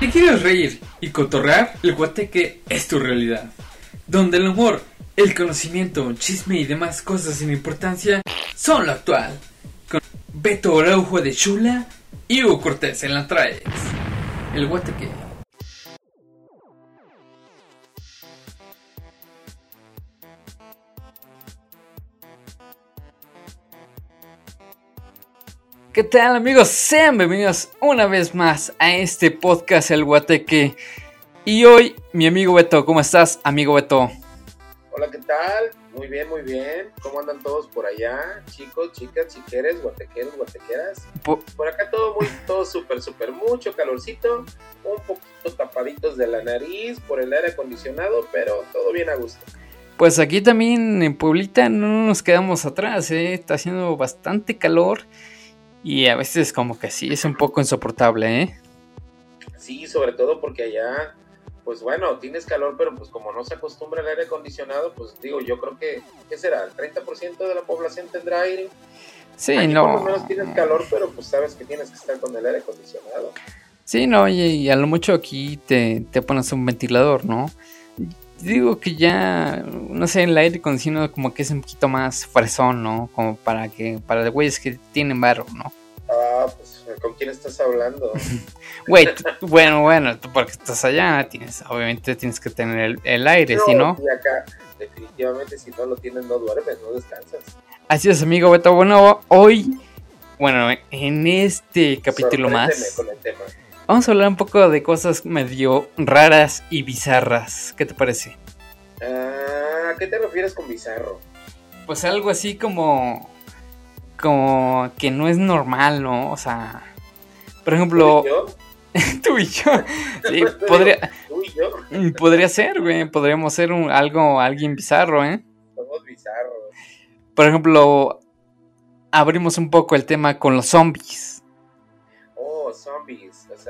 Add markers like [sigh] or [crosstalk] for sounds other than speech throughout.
¿Te quieres reír y cotorrear? El guateque es tu realidad. Donde el humor, el conocimiento, chisme y demás cosas sin importancia son lo actual. Con Beto Araujo de Chula y Hugo Cortés en la traes. El guateque. ¿Qué tal amigos? Sean bienvenidos una vez más a este podcast El Guateque. Y hoy, mi amigo Beto, ¿cómo estás, amigo Beto? Hola, ¿qué tal? Muy bien, muy bien. ¿Cómo andan todos por allá? Chicos, chicas, chiqueres, guatequeros, guatequeras. Po- Por acá todo muy, todo súper, súper, mucho calorcito. Un poquito tapaditos de la nariz por el aire acondicionado, pero todo bien a gusto. Pues aquí también en Pueblita no nos quedamos atrás, ¿eh? está haciendo bastante calor y a veces como que sí es un poco insoportable, ¿eh? Sí, sobre todo porque allá, pues bueno, tienes calor, pero pues como no se acostumbra al aire acondicionado, pues digo, yo creo que, ¿qué será? ¿El 30% de la población tendrá aire? Sí, Aquí no. Por lo menos tienes calor, pero pues sabes que tienes que estar con el aire acondicionado. Sí, no, y, y a lo mucho aquí te, te pones un ventilador, ¿no? Digo que ya, no sé, el aire acondicionado como que es un poquito más fresón, ¿no? Como para que, para los güeyes que tienen barro, ¿no? Ah, pues, ¿con quién estás hablando? [laughs] Güey, bueno, bueno, tú porque estás allá, tienes, obviamente tienes que tener el, el aire, ¿sí, no? Y acá, definitivamente, si no lo tienes, no duermes, no descansas. Así es, amigo Beto. Bueno, hoy, bueno, en este capítulo más, con el tema. Vamos a hablar un poco de cosas medio raras y bizarras. ¿Qué te parece? Ah, ¿a qué te refieres con bizarro? Pues algo así como, como que no es normal, ¿no? O sea, por ejemplo, ¿Tú y yo? [laughs] tú y yo, sí, [laughs] podría, ¿Tú y yo? [laughs] podría ser, güey, podríamos ser un, algo, alguien bizarro, ¿eh? Somos bizarros. Por ejemplo, abrimos un poco el tema con los zombies.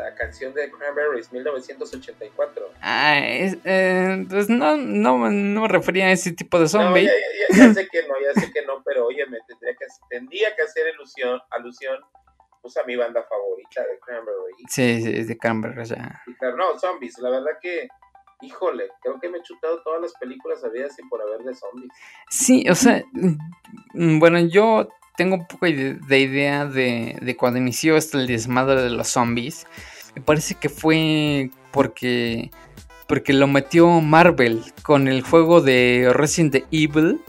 Sea, canción de Cranberries, 1984. Ah, es- eh, pues no, no, no me refería a ese tipo de zombie. ya, ya- ya- ya sé que no, ya sé que no, pero oye, me tendría que, tendría que hacer ilusión, alusión pues, a mi banda favorita de Cranberries. Sí, sí, es de Cranberries, ya. No, zombies, la verdad que, híjole, creo que me he chutado todas las películas habidas y por haber de zombies. Sí, o sea, mm, bueno, yo tengo un poco de, de idea de, de cuando inició este el desmadre de los zombies. Me parece que fue porque, porque lo metió Marvel con el juego de Resident Evil.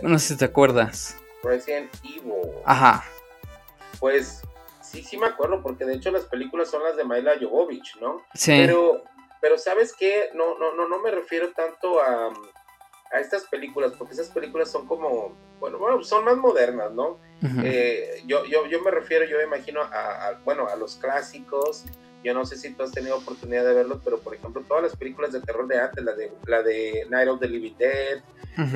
No sé si te acuerdas. Resident Evil. Ajá. Pues sí, sí me acuerdo, porque de hecho las películas son las de Maila Jovovich, ¿no? Sí. Pero, pero ¿sabes qué? No, no, no, no me refiero tanto a, a estas películas, porque esas películas son como, bueno, bueno, son más modernas, ¿no? Eh, yo, yo, yo me refiero, yo me imagino a, a, bueno, a los clásicos. Yo no sé si tú has tenido oportunidad de verlos, pero por ejemplo, todas las películas de terror de antes, la de, la de Night of the Living Dead,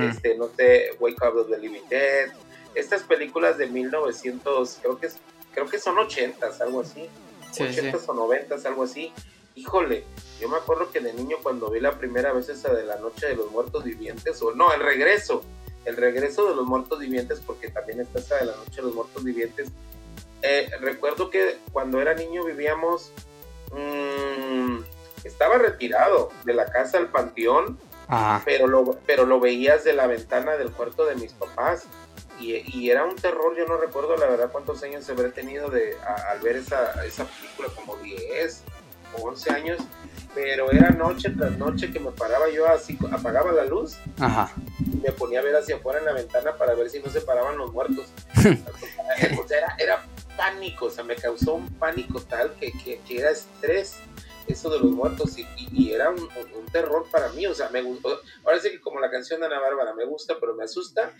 este, no sé, Wake Up of the Living Dead, estas películas de 1900, creo que, creo que son 80s, algo así, Sí, sí. 80s o 90s, algo así. Híjole, yo me acuerdo que de niño cuando vi la primera vez esa de la Noche de los Muertos Vivientes, o no, el regreso, el regreso de los Muertos Vivientes, porque también está esa de la Noche de los Muertos Vivientes. Eh, recuerdo que cuando era niño vivíamos, mm, estaba retirado de la casa al panteón Ajá. pero lo, pero lo veías de la ventana del cuarto de mis papás y, y era un terror, yo no recuerdo la verdad cuántos años habré tenido de, a- al ver esa, esa película, como 10 o 11 años, pero era noche tras noche que me paraba yo así, apagaba la luz Ajá. y me ponía a ver hacia afuera en la ventana para ver si no se paraban los muertos. [laughs] o sea, era, era pánico, o sea, me causó un pánico tal que, que, que era estrés eso de los muertos y, era un, terror para mí, o sea, me gustó, ahora sí que como la canción de Ana Bárbara me gusta, pero me asusta,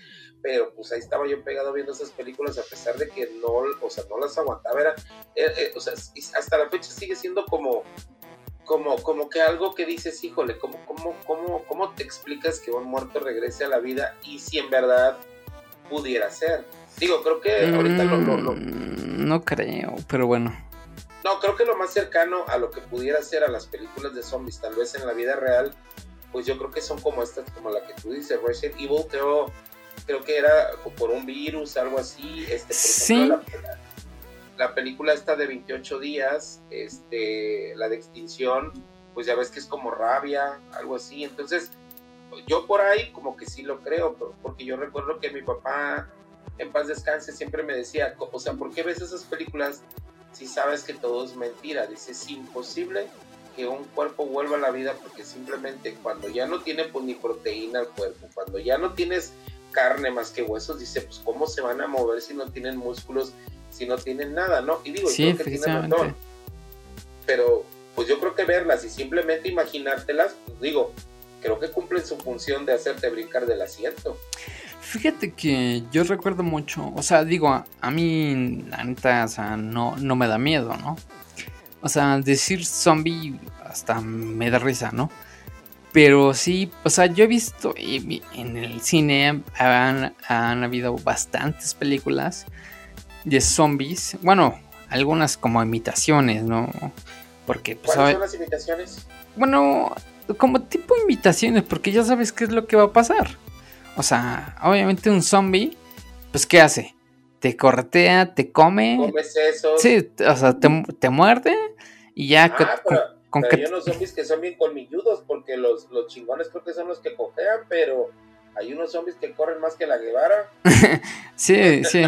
pero pues ahí estaba yo pegado viendo esas películas a pesar de que no, o sea, no las aguantaba, era, eh, eh, o sea, hasta la fecha sigue siendo como, como, como que algo que dices, híjole, ¿cómo, cómo, cómo, ¿cómo te explicas que un muerto regrese a la vida y si en verdad pudiera ser? Digo, creo que ahorita lo, lo- lo- Mm, No creo, pero bueno. No, creo que lo más cercano a lo que pudiera ser a las películas de zombies, tal vez en la vida real, pues yo creo que son como estas, como la que tú dices, Resident Evil, creo, creo que era por un virus, algo así. Este, por Sí. ejemplo, la, la película esta de 28 días, este, la de extinción, pues ya ves que es como rabia, algo así. Entonces, yo por ahí como que sí lo creo, porque yo recuerdo que mi papá, en paz descanse, siempre me decía, o sea, ¿por qué ves esas películas si sabes que todo es mentira? Dice, es imposible que un cuerpo vuelva a la vida porque simplemente cuando ya no tiene pues, ni proteína el cuerpo, cuando ya no tienes carne más que huesos, dice, pues cómo se van a mover si no tienen músculos, si no tienen nada, ¿no? Y digo, sí, creo que tiene razón. Pero pues yo creo que verlas y simplemente imaginártelas, pues digo, creo que cumplen su función de hacerte brincar del asiento. Fíjate que yo recuerdo mucho, o sea, digo, a, mí, la neta, o sea, no, no me da miedo, ¿no? O sea, decir zombie hasta me da risa, ¿no? Pero sí, o sea, yo he visto en el cine han, han habido bastantes películas de zombies. Bueno, algunas como imitaciones, ¿no? Porque, pues, ¿Cuáles son las imitaciones? Bueno, como tipo imitaciones, porque ya sabes qué es lo que va a pasar. O sea, obviamente un zombie, pues ¿qué hace? Te corretea, te come. Comes eso. Sí, o sea, te, muerde y ya ah, con, pero hay unos zombies que son bien colmilludos, porque los, los chingones creo que son los que cojean, pero hay unos zombies que corren más que la Guevara. [laughs] sí, sí,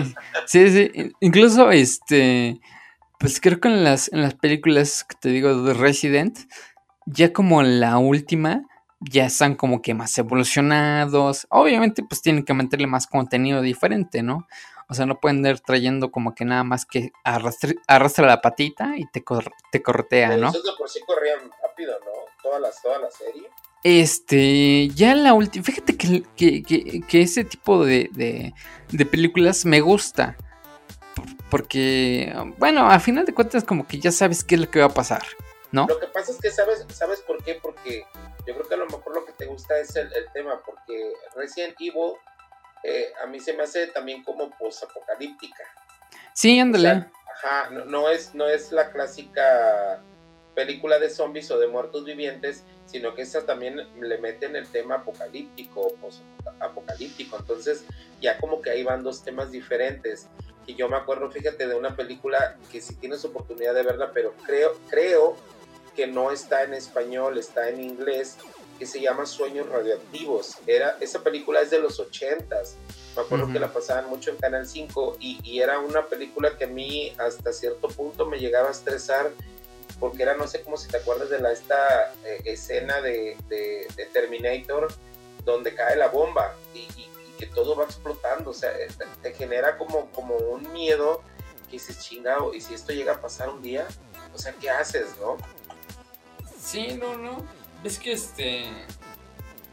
sí, sí. Incluso, este, pues creo que en las, en las películas que te digo de Resident, ya como la última, ya están como que más evolucionados. Obviamente, pues tienen que meterle más contenido diferente, ¿no? O sea, no pueden ir trayendo como que nada más que arrastra, la patita y te, te corretea, ¿no? De por sí corrían rápido, ¿no? Todas las, toda la serie. Este, ya la última, fíjate que, que, ese tipo de, de, de, películas me gusta. Porque, bueno, a final de cuentas como que ya sabes qué es lo que va a pasar. ¿No? Lo que pasa es que sabes, ¿sabes por qué? Porque yo creo que a lo mejor lo que te gusta es el, tema, porque Resident Evil eh, a mí se me hace también como post-apocalíptica. Sí, ándale. ajá, no, es, no es la clásica película de zombies o de muertos vivientes, sino que esa también le meten el tema apocalíptico, post-apocalíptico. Entonces, ya como que ahí van dos temas diferentes. Y yo me acuerdo, fíjate, de una película que si tienes oportunidad de verla, pero creo, creo que no está en español, está en inglés, que se llama Sueños Radioactivos. Era, esa película es de los ochentas. Me acuerdo que la pasaban mucho en Canal 5 y, era una película que a mí hasta cierto punto me llegaba a estresar porque era, no sé cómo si te acuerdas de la, esta eh, escena de, de, Terminator donde cae la bomba y, que todo va explotando. O sea, eh, te, genera como, como un miedo que dices, chingado, y si esto llega a pasar un día, o sea, ¿qué haces, no? Sí, no, no. Es que este.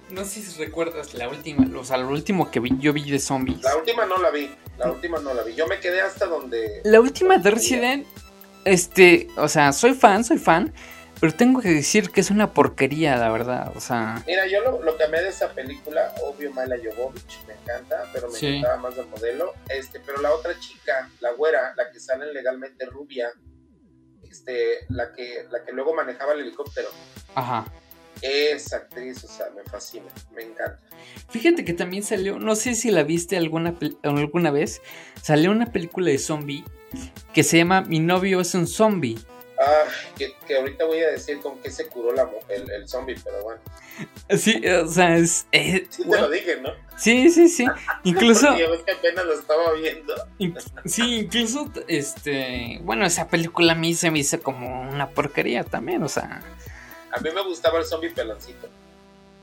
No sé si recuerdas la última, o sea, lo último que vi, yo vi de zombies. La última no la vi, la última no la vi. Yo me quedé hasta donde. La última de Resident, este, o sea, soy fan, soy fan, pero tengo que decir que es una porquería, la verdad, o sea. Mira, yo lo, lo que amé de esa película, obvio Mila Jovovich, me encanta, pero me encantaba más del modelo. Este, pero la otra chica, la güera, la que sale legalmente rubia, este, la que, la que luego manejaba el helicóptero. Ajá. Esa actriz, o sea, me fascina, me encanta. Fíjate que también salió, no sé si la viste alguna, alguna vez, salió una película de zombie que se llama Mi novio es un zombie. Ah, que, ahorita voy a decir con qué se curó la, el, el zombie, pero bueno. Sí, o sea, es. sí, te lo dije, ¿no? Sí, sí, sí. Incluso. ves que apenas lo estaba viendo. sí, incluso, este. Bueno, esa película a mí se me hizo como una porquería también, o sea. A mí me gustaba el zombie peloncito.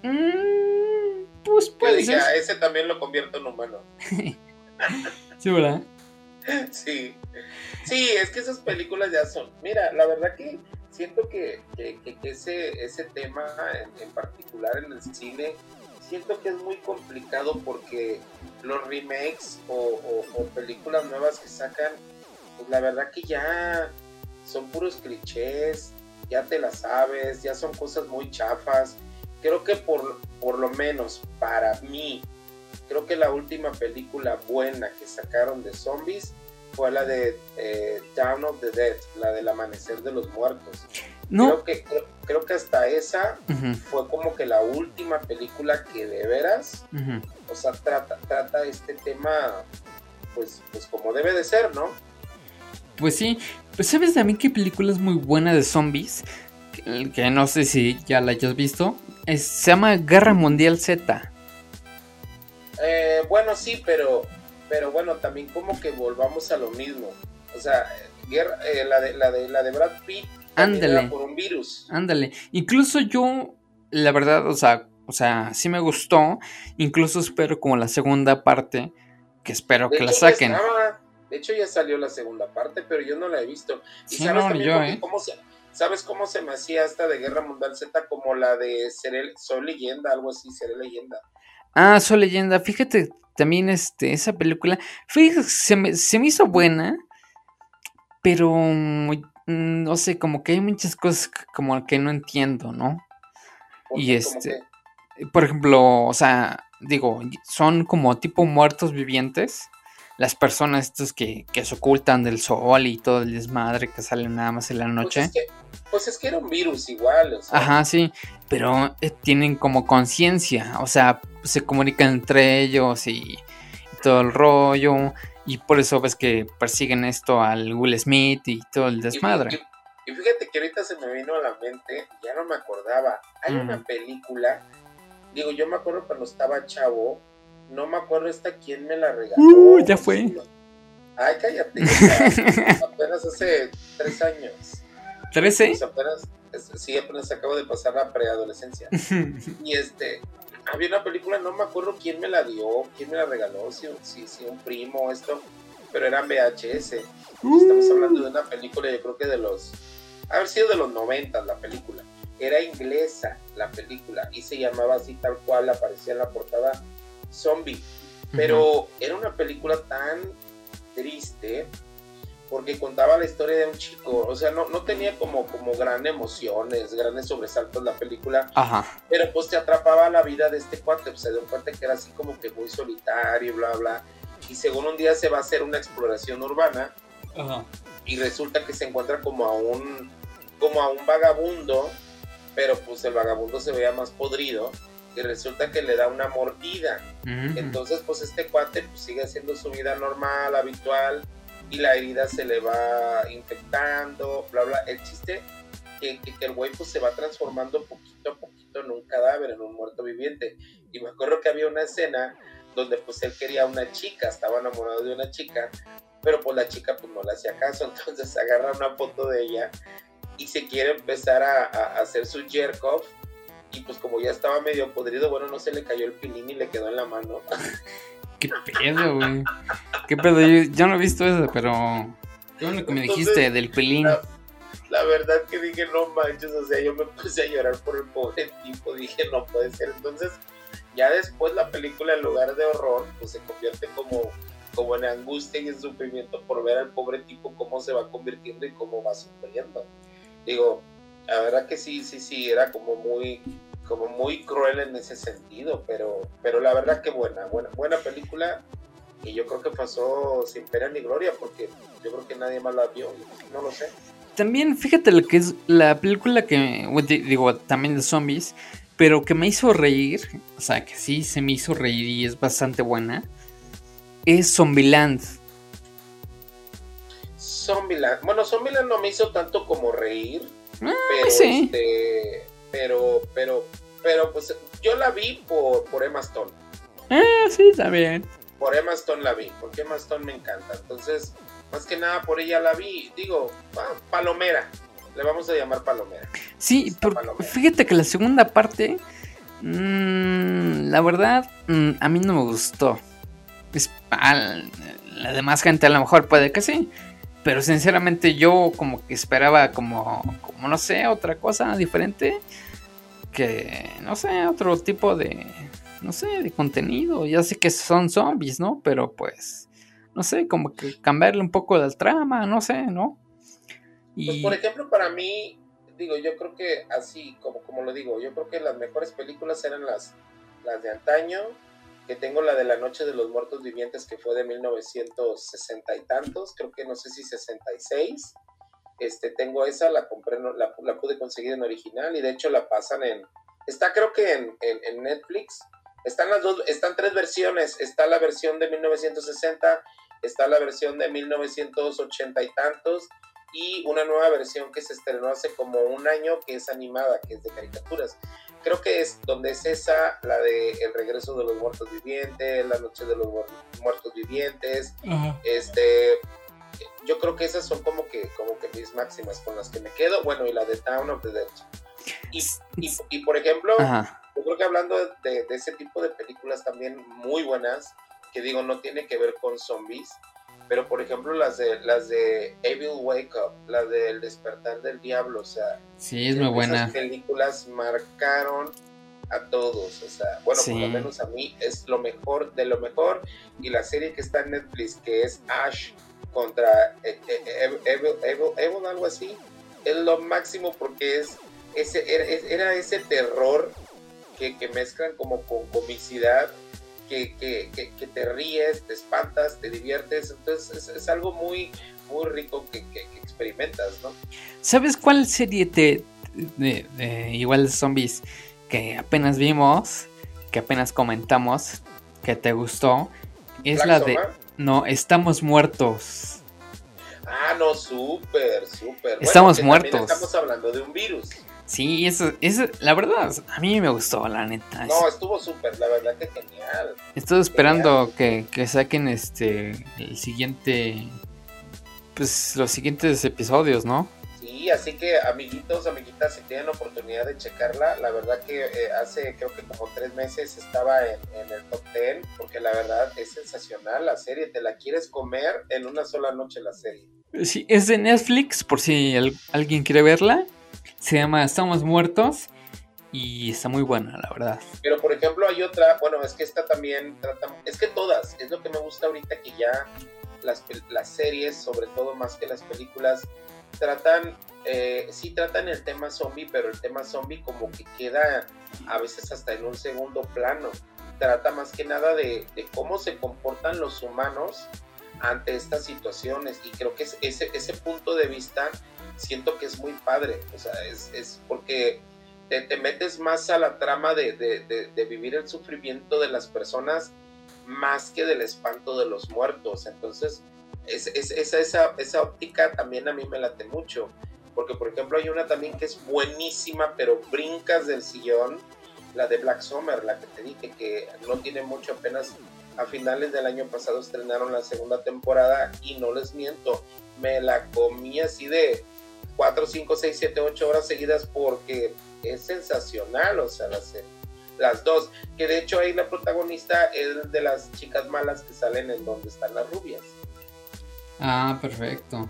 Mm, pues, pues. Dije, a ese también lo convierto en humano. [laughs] sí, ¿verdad? Sí. Sí, es que esas películas ya son. Mira, la verdad que siento que, ese, ese tema en, particular en el cine, siento que es muy complicado porque los remakes o, películas nuevas que sacan, pues la verdad que ya son puros clichés, ya te las sabes, ya son cosas muy chafas. Creo que por, por lo menos para mí, creo que la última película buena que sacaron de zombies fue la de eh, Down of the Dead, la del amanecer de los muertos. Creo, que, creo, que hasta esa fue como que la última película que de veras, o sea, trata, trata este tema, pues, pues como debe de ser, ¿no? Pues sí, pues sabes también qué película es muy buena de zombies, que, no sé si ya la hayas visto, se llama Guerra Mundial Z. Eh, bueno, sí, pero, pero bueno, también como que volvamos a lo mismo. O sea, guerra, eh, la, de, la, de, la de Brad Pitt Ándale. por un virus. Ándale. Incluso yo, la verdad, o sea, o sea, sí me gustó. Incluso espero como la segunda parte, que espero que la saquen. de hecho, ya salió la segunda parte, pero yo no la he visto. ¿Y sabes, yo, ¿eh? cómo se, ¿Sabes cómo se me hacía esta de Guerra Mundial Z? Como la de Seré, Soy Leyenda, algo así, Seré Leyenda. Ah, Soy Leyenda. Fíjate, también este, esa película, fíjate, se me, se me hizo buena, pero mm, no sé, como que hay muchas cosas como que no entiendo, ¿no? Y este, por ejemplo, o sea, digo, son como tipo muertos vivientes. Las personas estos que, se ocultan del sol y todo el desmadre que salen nada más en la pues noche. Pues es que, era un virus igual. Ajá, sí, pero eh, tienen como conciencia, o sea, se comunican entre ellos y, todo el rollo. Y por eso ves que persiguen esto al Will Smith y todo el desmadre. Y, fíjate que ahorita se me vino a la mente, ya no me acordaba. Hay una película Digo, yo me acuerdo cuando estaba chavo, no me acuerdo esta quién me la regaló. Uh, ya fue. Ay, cállate. apenas hace tres años. ¿Trece? Pues apenas, sí, apenas acabo de pasar la preadolescencia. [laughs] y este, había una película, no me acuerdo quién me la dio, quién me la regaló, si, si, si un primo, esto, pero era VHS. Estamos hablando de una película, yo creo que de los, haber sido de los 90 la película era inglesa la película y se llamaba así tal cual, aparecía en la portada Zombie. Pero era una película tan triste porque contaba la historia de un chico, o sea, no, no tenía como, como gran emociones, grandes sobresaltos la película, pero pues te atrapaba la vida de este cuate, pues, se dio cuenta que era así como que muy solitario, bla, bla, y según un día se va a hacer una exploración urbana, y resulta que se encuentra como a un, como a un vagabundo, pero pues el vagabundo se veía más podrido y resulta que le da una mordida. Entonces, pues este cuate pues, sigue haciendo su vida normal, habitual, y la herida se le va infectando, bla, bla. El chiste que, que, el güey pues se va transformando poquito a poquito en un cadáver, en un muerto viviente. Y me acuerdo que había una escena donde pues él quería una chica, estaba enamorado de una chica, pero pues la chica pues no le hacía caso, [laughs] entonces agarra una foto de ella y se quiere empezar a, hacer su jerk off y pues como ya estaba medio podrido, bueno, no se le cayó el pilín y le quedó en la mano. [laughs] ¿Qué pedo, güey? ¿Qué pedo? Yo, no he visto eso, pero... ¿Qué bueno que me dijiste del pilín? La, verdad que dije, no manches, o sea, yo me puse a llorar por el pobre tipo, dije, no puede ser. Entonces, ya después la película, en lugar de horror, pues se convierte como, como en angustia y en sufrimiento por ver al pobre tipo cómo se va convirtiendo y cómo va sufriendo digo, la verdad que sí, sí, sí, era como muy, como muy cruel en ese sentido, pero, pero la verdad que buena, buena, buena película y yo creo que pasó sin pena ni gloria porque yo creo que nadie más la vio, no lo sé. También fíjate lo que es la película que digo también de zombies, pero que me hizo reír, o sea que sí se me hizo reír y es bastante buena, es Zombieland. Zombieland. Bueno, Zombieland no me hizo tanto como reír. Ah, pero, este, pero, pero, pero, pues yo la vi por, por Emma Stone. Ah, sí, también. Por Emma Stone la vi, porque Emma Stone me encanta. Entonces, más que nada por ella la vi. Digo, Palomera. Le vamos a llamar Palomera. Sí, fíjate que la segunda parte, mmm, la verdad, mm, a mí no me gustó. Es, la demás gente a lo mejor puede que sí. Pero sinceramente yo como que esperaba como, como no sé, otra cosa diferente. Que, no sé, otro tipo de, no sé, de contenido. Ya sé que son zombies, ¿no? Pero pues, no sé, como que cambiarle un poco la trama, no sé, ¿no? Y... Pues por ejemplo, para mí, digo, yo creo que así, como, como lo digo, yo creo que las mejores películas eran las, las de antaño que tengo la de la Noche de los Muertos Vivientes, que fue de 1960 y tantos, creo que no sé si 66. Este, tengo esa, la compré, la, la pude conseguir en original y de hecho la pasan en, está creo que en, en, Netflix, están las dos, están tres versiones, está la versión de 1960 está la versión de 1980 y tantos, y una nueva versión que se estrenó hace como un año que es animada, que es de caricaturas. Creo que es donde es esa, la de El regreso de los muertos vivientes, La noche de los muertos vivientes, este yo creo que esas son como que como que mis máximas con las que me quedo, bueno, y la de Town of the Dead. Y, y, por ejemplo, yo creo que hablando de, de ese tipo de películas también muy buenas, que digo, no tiene que ver con zombies, pero por ejemplo las de las de Evil Wake Up, las de El despertar del diablo, o sea, sí, es muy buena. Esas películas marcaron a todos, o sea, bueno, por lo menos a mí es lo mejor de lo mejor y la serie que está en Netflix que es Ash contra eh, eh, Evil, Evil, algo así, es lo máximo porque es ese era, ese terror que, que mezclan como con comicidad que, te ríes, te espantas, te diviertes. Entonces es, algo muy, muy rico que, experimentas, ¿no? ¿Sabes cuál serie te, de, igual de zombies que apenas vimos, que apenas comentamos, que te gustó? Es la de... No, estamos muertos. Ah, no, súper, súper. Estamos muertos. Estamos hablando de un virus. Sí, eso, eso, la verdad, a mí me gustó, la neta. No, estuvo súper, la verdad que genial. Estoy esperando que, que, saquen este, el siguiente, pues los siguientes episodios, ¿no? Sí, así que amiguitos, amiguitas, si tienen oportunidad de checarla, la verdad que eh, hace creo que como tres meses estaba en, en, el top 10, porque la verdad es sensacional la serie, te la quieres comer en una sola noche la serie. Sí, es de Netflix, por si alguien quiere verla. Se llama Estamos Muertos y está muy buena, la verdad. Pero por ejemplo hay otra, bueno, es que esta también trata, es que todas, es lo que me gusta ahorita que ya las, las series, sobre todo más que las películas, tratan, eh, sí tratan el tema zombie, pero el tema zombie como que queda a veces hasta en un segundo plano. Trata más que nada de, de cómo se comportan los humanos ante estas situaciones. Y creo que es ese, ese punto de vista siento que es muy padre, o sea, es, porque te, metes más a la trama de, vivir el sufrimiento de las personas más que del espanto de los muertos, entonces es, esa, esa, esa óptica también a mí me late mucho, porque por ejemplo hay una también que es buenísima, pero brincas del sillón, la de Black Summer, la que te dije que no tiene mucho, apenas a finales del año pasado estrenaron la segunda temporada y no les miento, me la comí así de 4, 5, 6, 7, 8 horas seguidas porque es sensacional, o sea, las, las dos, que de hecho ahí la protagonista es de las chicas malas que salen en donde están las rubias. Ah, perfecto.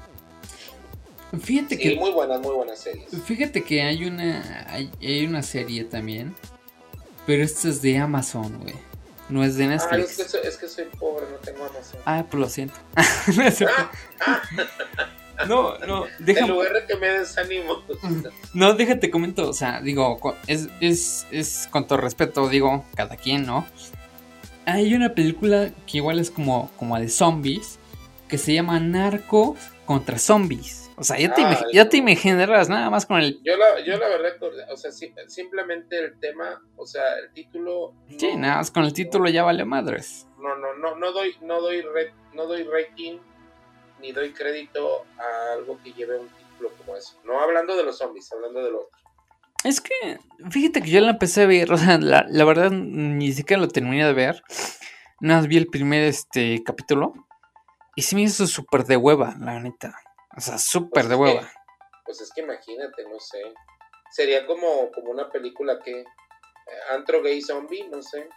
Fíjate que. Muy buenas, muy buenas series. Fíjate que hay una. Hay, una serie también. Pero esta es de Amazon, güey. No es de ah, Netflix. Ah, es, que soy, pobre, no tengo Amazon. Ah, pues lo siento. [laughs] No, no, déjame. En lugar que me desanimo. [laughs] No, déjate comento, o sea, digo, es, es, es con todo respeto, digo, cada quien, ¿no? Hay una película que igual es como, como de zombies, que se llama Narcos contra zombies. O sea, ya te, ah, ya te imaginarás nada más con el... Yo la, yo la verdad, o sea, simplemente el tema, o sea, el título... Sí, nada más con el título ya vale madres. No, no, no, no doy, no doy, no doy rating ni doy crédito a algo que lleve un título como eso. No hablando de los zombies, hablando de lo otro. Es que, fíjate que yo la empecé a ver, o sea, la, verdad ni siquiera lo terminé de ver. Nada más vi el primer este capítulo. Y sí me hizo súper de hueva, la neta. O sea, súper pues de hueva. pues es que imagínate, no sé. Sería como, como una película que. Eh, antro gay zombie, no sé.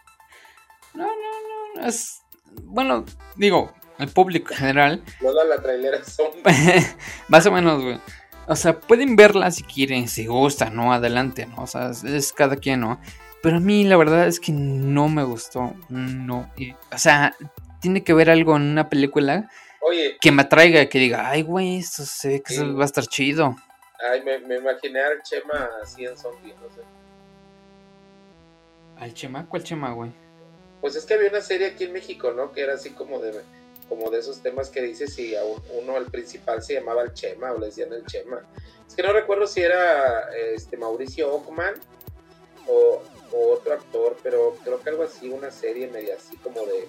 No, no, no. Es. Bueno, digo, el público en general. [laughs] No da la trailera son. [laughs] Más o menos, güey. O sea, pueden verla si quieren, si gustan, ¿no? Adelante, ¿no? O sea, es, cada quien, ¿no? Pero a mí la verdad es que no me gustó. No. o sea, tiene que ver algo en una película Oye, que me atraiga, que diga, ay, güey, esto se ve que va a estar chido. Ay, me, me, imaginé al Chema así en zombie, no sé. ¿Al Chema? ¿Cuál Chema, güey? Pues es que había una serie aquí en México, ¿no? Que era así como de como de esos temas que dice si a uno, el principal se llamaba el Chema o le decían el Chema. Es que no recuerdo si era este Mauricio Ockman o, otro actor, pero creo que algo así, una serie media así como de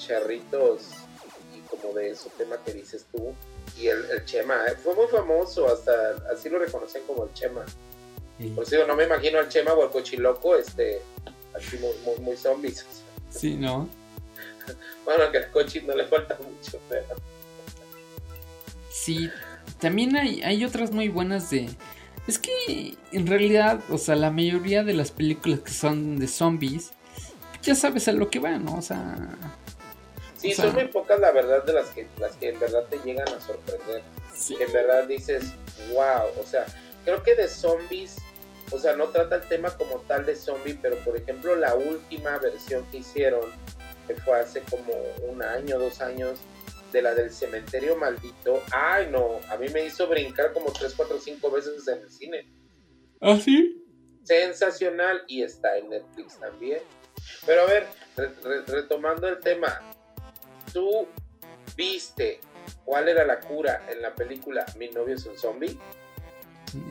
charritos y como de ese tema que dices tú. Y el, el Chema, eh, fue muy famoso, hasta así lo reconocen como el Chema. Por eso no me imagino al Chema o al Cochiloco, este, así muy, muy, zombies. Sí, ¿no? [laughs] bueno, que al Cochi no le falta mucho, pero... Sí, también hay, hay otras muy buenas de... Es que en realidad, o sea, la mayoría de las películas que son de zombies, ya sabes a lo que van, ¿no? O sea... Sí, son muy pocas la verdad de las que, las que en verdad te llegan a sorprender. Sí. En verdad dices, wow, o sea, creo que de zombies o sea, no trata el tema como tal de zombie, pero por ejemplo la última versión que hicieron, que fue hace como un año, dos años, de la del cementerio maldito, ay no, a mí me hizo brincar como tres, cuatro, cinco veces en el cine. ¿Ah, sí? Sensacional y está en Netflix también. Pero a ver, retomando el tema, ¿tú viste cuál era la cura en la película Mi novio es un zombie?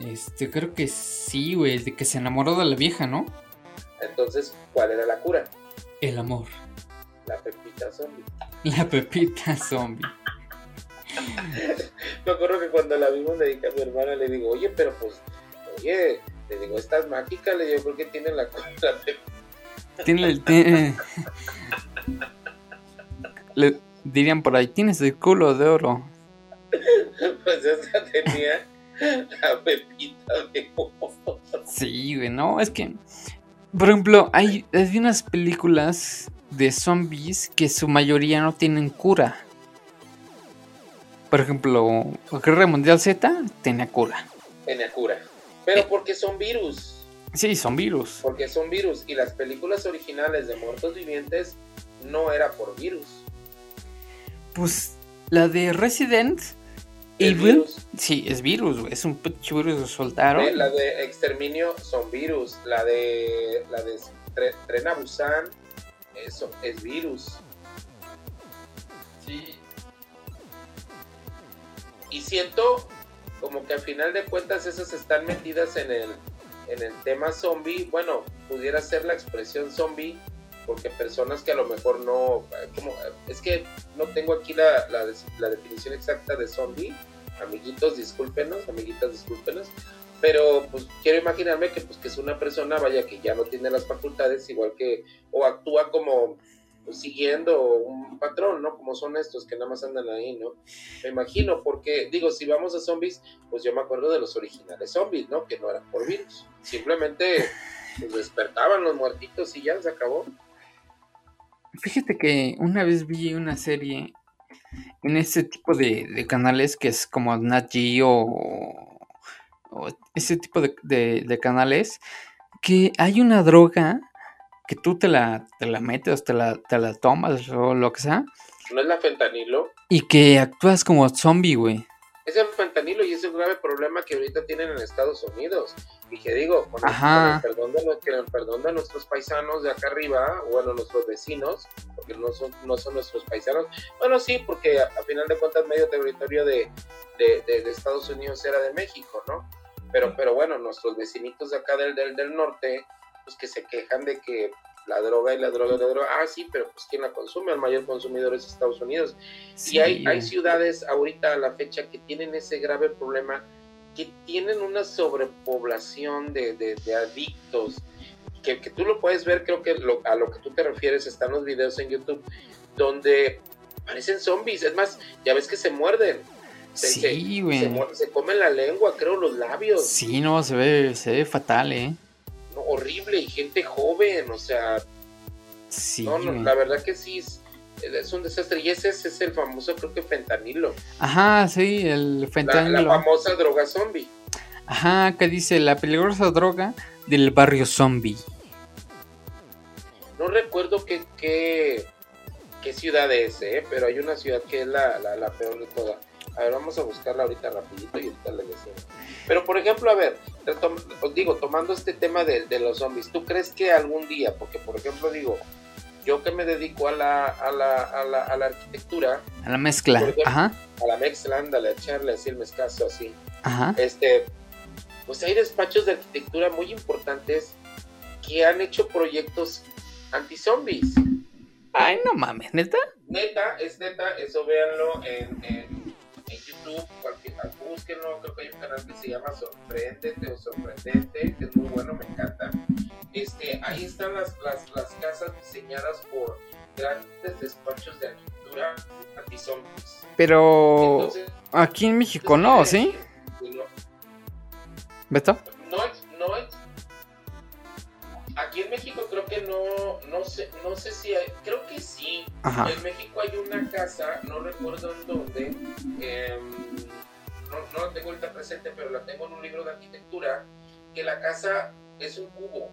Este, creo que sí, güey, de que se enamoró de la vieja, ¿no? Entonces, ¿cuál era la cura? El amor. La pepita zombie. La pepita [laughs] zombie. [laughs] Me acuerdo que cuando la vimos le dije a mi hermana, le digo, oye, pero pues, oye, le digo, estás mágica, le digo, porque tiene la, [laughs] la pepita. Tiene el... Tiene... le dirían por ahí, tienes el culo de oro. [laughs] pues esa tenía la pepita de Sí, güey, no, es que, por ejemplo, hay, hay unas películas de zombies que su mayoría no tienen cura. Por ejemplo, Guerra Mundial Z tenía cura. Tenía cura. Pero porque son virus. Sí, son virus. Porque son virus. Y las películas originales de Muertos Vivientes no era por virus. Pues la de Resident Evil. Sí, es virus, Es un virus que soltaron. La de Exterminio son virus. La de. La de Tren Busan. Eso es virus. Sí. Y siento como que al final de cuentas esas están metidas en el, en el tema zombie. Bueno, pudiera ser la expresión zombie, porque personas que a lo mejor no, como, es que no tengo aquí la, la, definición exacta de zombie, amiguitos, discúlpenos, amiguitas, discúlpenos, pero pues quiero imaginarme que pues que es una persona, vaya, que ya no tiene las facultades, igual que, o actúa como pues, siguiendo un patrón, ¿no? Como son estos que nada más andan ahí, ¿no? Me imagino, porque digo, si vamos a zombies, pues yo me acuerdo de los originales zombies, ¿no? Que no eran por virus, simplemente pues, despertaban los muertitos y ya se acabó. Fíjate que una vez vi una serie en ese tipo de, canales que es como Nat o, ese tipo de, canales que hay una droga que tú te la, te la metes, te la, te la tomas o lo que sea. ¿No es la fentanilo? Y que actúas como zombie, güey. Es el fentanilo y es un grave problema que ahorita tienen en Estados Unidos. Y que digo, con, el, perdón de, perdón de nuestros paisanos de acá arriba, bueno, nuestros vecinos, porque no son, no son nuestros paisanos. Bueno, sí, porque a, final de cuentas medio territorio de, de, Estados Unidos era de México, ¿no? Pero, pero bueno, nuestros vecinitos de acá del, del, del norte, pues que se quejan de que la droga y la droga y la droga. Ah, sí, pero pues ¿quién la consume? El mayor consumidor es Estados Unidos. Y hay, hay ciudades ahorita a la fecha que tienen ese grave problema, que tienen una sobrepoblación de, de, adictos, que, que, tú lo puedes ver, creo que a lo que tú te refieres están los videos en YouTube, donde parecen zombies. Es más, ya ves que se muerden. sí, güey. Se, se, comen la lengua, creo, los labios. Sí, no, se ve, se ve fatal, ¿eh? Horrible y gente joven, o sea. Sí. No, la verdad que sí, es, un desastre. Y ese, es el famoso, creo que fentanilo. Ajá, sí, el fentanilo. La, famosa droga zombie. Ajá, que dice la peligrosa droga del barrio zombie. No recuerdo qué, qué, qué ciudad es, ¿eh? pero hay una ciudad que es la, la, la peor de todas. A ver, vamos a buscarla ahorita rapidito y ahorita le decimos. Pero por ejemplo, a ver, os digo, tomando este tema de, los zombies, ¿tú crees que algún día, porque por ejemplo digo, yo que me dedico a la, a la, a la, a la arquitectura. A la mezcla, ajá. A la mezcla, ándale, a echarle así el mezcazo así. Ajá. Este, pues hay despachos de arquitectura muy importantes que han hecho proyectos anti-zombies. Ay, no mames, ¿neta? Neta, es neta, eso véanlo en, en, en YouTube, cualquier, búsquenlo, creo que hay un canal que se llama Sorprendente o Sorprendente, que es muy bueno, me encanta. Este, ahí están las, las, las casas diseñadas por grandes despachos de arquitectura antizombies. Pero Entonces, aquí en México no, ¿sí? no, ¿Beto? no es, no es. Aquí en México creo que no, no sé, no sé si hay, creo que sí. Ajá. En México hay una casa, no recuerdo en dónde, em, no, no la tengo ahorita presente, pero la tengo en un libro de arquitectura, que la casa es un cubo.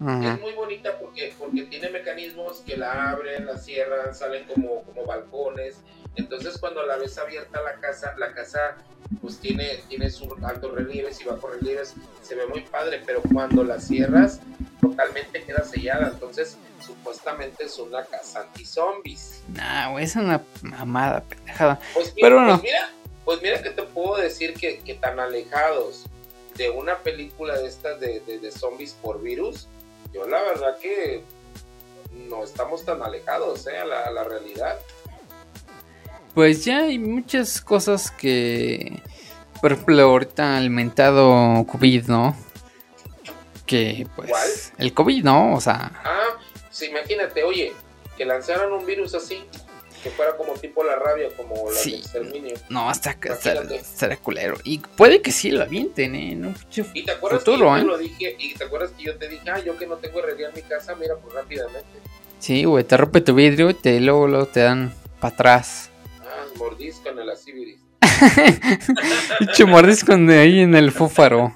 Ajá. Es muy bonita porque, porque tiene mecanismos que la abren, la cierran, salen como, como balcones. Entonces cuando la ves abierta la casa, la casa pues tiene, tiene sus altos relieves y bajos relieves, se ve muy padre, pero cuando la cierras totalmente queda sellada. Entonces supuestamente es una casa anti-zombies. Nah, güey, es una mamada, pendejada. Pues mira, Pero no. pues mira, pues mira que te puedo decir que, que tan alejados de una película de estas de, de, de zombies por virus, yo la verdad que no estamos tan alejados ¿eh? a, la, a la realidad. Pues ya hay muchas cosas que, por ejemplo, ahorita el mentado COVID, ¿no? Que pues ¿Cuál? el COVID, ¿no? O sea, Ah, sí, imagínate, oye, que lanzaran un virus así, que fuera como tipo la rabia, como la Sí. del exterminio. no, hasta que estará culero. Y puede que sí lo avienten, ¿eh? No, Y te acuerdas Futuro, que yo ¿eh? lo dije, y te acuerdas que yo te dije, ah, yo que no tengo herrería en mi casa, mira, pues rápidamente. Sí, güey, te rompe tu vidrio y te, luego, luego te dan para atrás. Ah, mordisco en el asibiris. [laughs] Pinche mordisco ahí en el fúfaro.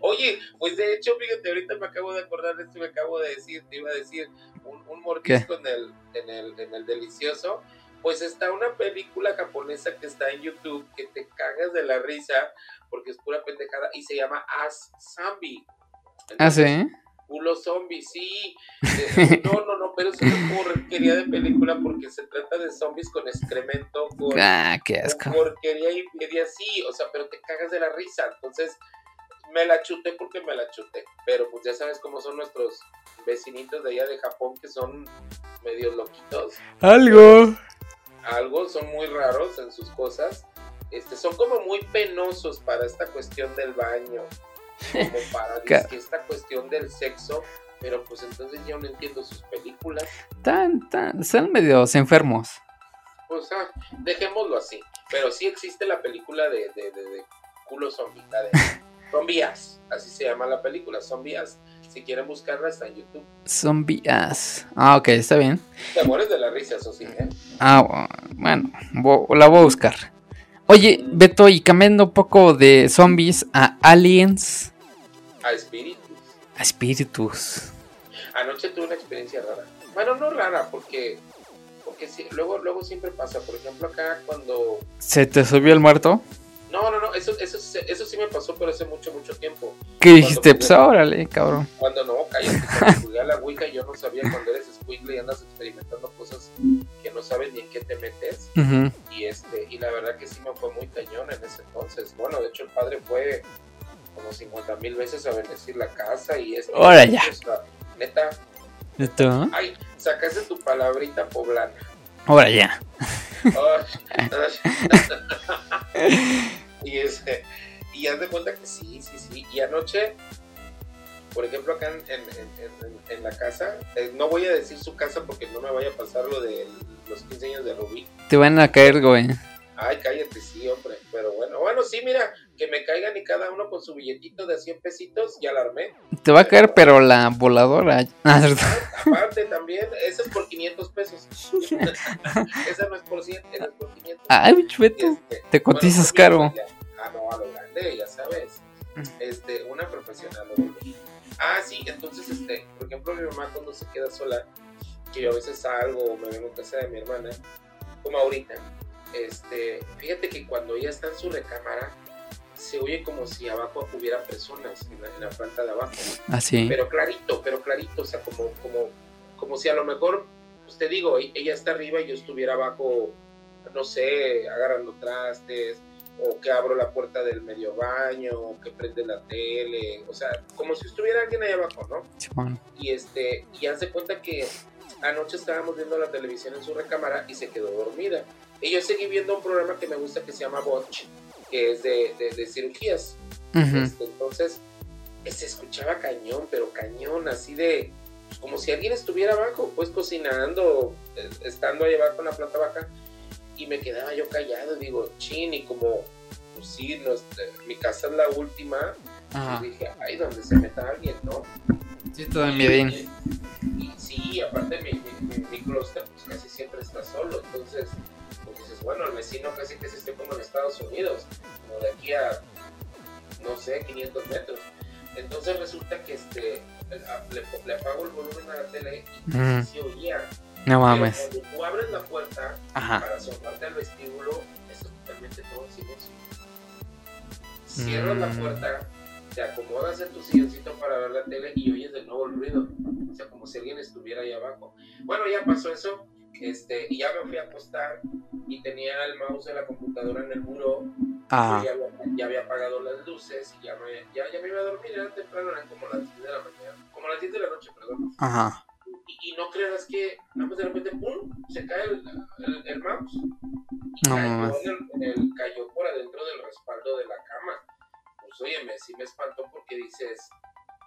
Oye, pues de hecho, fíjate, ahorita me acabo de acordar de esto, me acabo de decir, te iba a decir, un, un mordisco en el, en, el, en el delicioso. Pues está una película japonesa que está en YouTube que te cagas de la risa porque es pura pendejada y se llama As Zombie. Ah, sí. Culo zombie, sí. Eh, No, no, no, pero es una porquería de película porque se trata de zombies con excremento, con, Ah, qué con asco. porquería y media sí, o sea, pero te cagas de la risa. Entonces, me la chuté porque me la chuté. Pero pues ya sabes cómo son nuestros vecinitos de allá de Japón que son medio loquitos. Algo. Algo, son muy raros en sus cosas. Este, son como muy penosos para esta cuestión del baño, como [laughs] para esta cuestión del sexo, pero pues entonces ya no entiendo sus películas. Tan, tan, son medios enfermos. Pues ah, dejémoslo así. Pero sí existe la película de, de, de, de culo zombie, la de Zombies, así se llama la película, Zombies. Si quieren buscarla está en YouTube. Zombie ass. Ah, ok, está bien. Te mueres de la risa, eso sí, ¿eh? Ah, bueno, la voy a buscar. Oye, Beto, y cambiando un poco de zombies a aliens, A espíritus. a espíritus. Anoche tuve una experiencia rara. Bueno, no rara, porque porque sí, luego, luego siempre pasa. Por ejemplo, acá cuando... ¿Se te subió el muerto? No, no, no, eso, eso, eso sí me pasó, pero hace mucho, mucho tiempo. ¿Qué dijiste? Pues órale, cabrón. Cuando no, cállate, cuando jugué a la Ouija yo no sabía cuando eres squinkle y andas experimentando cosas que no sabes ni en qué te metes. Y este, y la verdad que sí me fue muy cañón en ese entonces. Bueno, de hecho el padre fue como 50 mil veces a bendecir la casa y esto. Ahora ya. neta, Beto, ay, sacaste tu palabrita poblana. Ahora ya. [laughs] Y este, y haz de cuenta que sí, sí, sí. Y anoche, por ejemplo, acá en- en- en la casa, eh, no voy a decir su casa porque no me vaya a pasar lo de los 15 años de Rubí. Te van a caer, güey. Ay, cállate, sí, hombre. Pero bueno, bueno, sí, mira, que me caigan y cada uno con su billetito de 100 pesitos, ya la armé. Te va a caer, pero la voladora. [laughs] Ah. Aparte también, esa es por 500 pesos. [laughs] esa no es por 100, esa es por 500. Ay, bicho, Y este, Te cotizas bueno, caro. Ah, no, a lo grande, ya sabes. Este, una profesional. Ah, sí, entonces, este, por ejemplo, mi mamá cuando se queda sola, que yo a veces salgo o me vengo a casa de mi hermana, como ahorita, este, fíjate que cuando ella está en su recámara, se oye como si abajo hubiera personas en la, en la planta de abajo Así. pero clarito, pero clarito, o sea, como, como, como si a lo mejor, pues te digo, e- ella está arriba y yo estuviera abajo, no sé, agarrando trastes, o que abro la puerta del medio baño, o que prende la tele, o sea, como si estuviera alguien ahí abajo, ¿no? Simón. Y este, y haz de cuenta que anoche estábamos viendo la televisión en su recámara y se quedó dormida. Y yo seguí viendo un programa que me gusta que se llama Botch, que es de, de, cirugías. Este, entonces, se escuchaba cañón, pero cañón, así de pues, como si alguien estuviera abajo, pues cocinando, eh, estando ahí abajo en la planta baja, y me quedaba yo callado, digo, chin, y como, pues sí, mi casa es la última, y dije, ay, donde se meta alguien, ¿no? Sí, todo en mi y, sí, aparte mi, mi, mi, clúster, pues casi siempre está solo, entonces, pues dices, bueno, el vecino casi que se esté como en Estados Unidos, como de aquí a, no sé, 500 metros. Entonces resulta que este, le, apago el volumen a la tele y se oía. No mames. cuando tú abres la puerta para asomarte al vestíbulo, es totalmente todo silencio. Cierras la mm. puerta, te acomodas en tu silloncito para ver la tele y oyes de nuevo el ruido. O sea, como si alguien estuviera ahí abajo. Bueno, ya pasó eso. Este, y ya me fui a acostar y tenía el mouse de la computadora en el muro Ah. Ya, ya, había apagado las luces y ya me, ya, ya me iba a dormir, era temprano, eran como las 10 de la mañana, como las 10 de la noche, perdón. Ajá. Y, y no creas que, nada más de repente, ¡pum! se cae el, el, el mouse. Y no, cayó, en el, el, cayó por adentro del respaldo de la cama. Pues oye, me, sí me espantó porque dices,